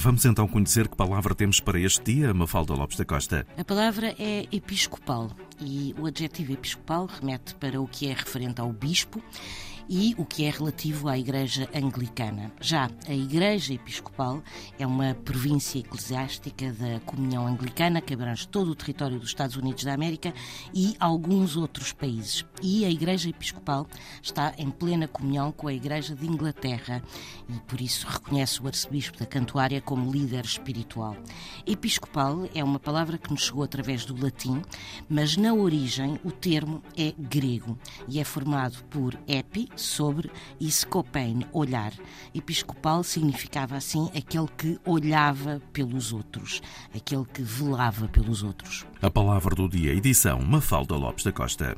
Vamos então conhecer que palavra temos para este dia, Mafalda Lopes da Costa. A palavra é episcopal e o adjetivo episcopal remete para o que é referente ao bispo e o que é relativo à Igreja Anglicana. Já a Igreja Episcopal é uma província eclesiástica da Comunhão Anglicana que abrange todo o território dos Estados Unidos da América e alguns outros países. E a Igreja Episcopal está em plena comunhão com a Igreja de Inglaterra e por isso reconhece o arcebispo da Cantuária como líder espiritual. Episcopal é uma palavra que nos chegou através do latim, mas na origem o termo é grego e é formado por epi, sobre e olhar. Episcopal significava assim aquele que olhava pelos outros, aquele que velava pelos outros. A palavra do dia, edição Mafalda Lopes da Costa.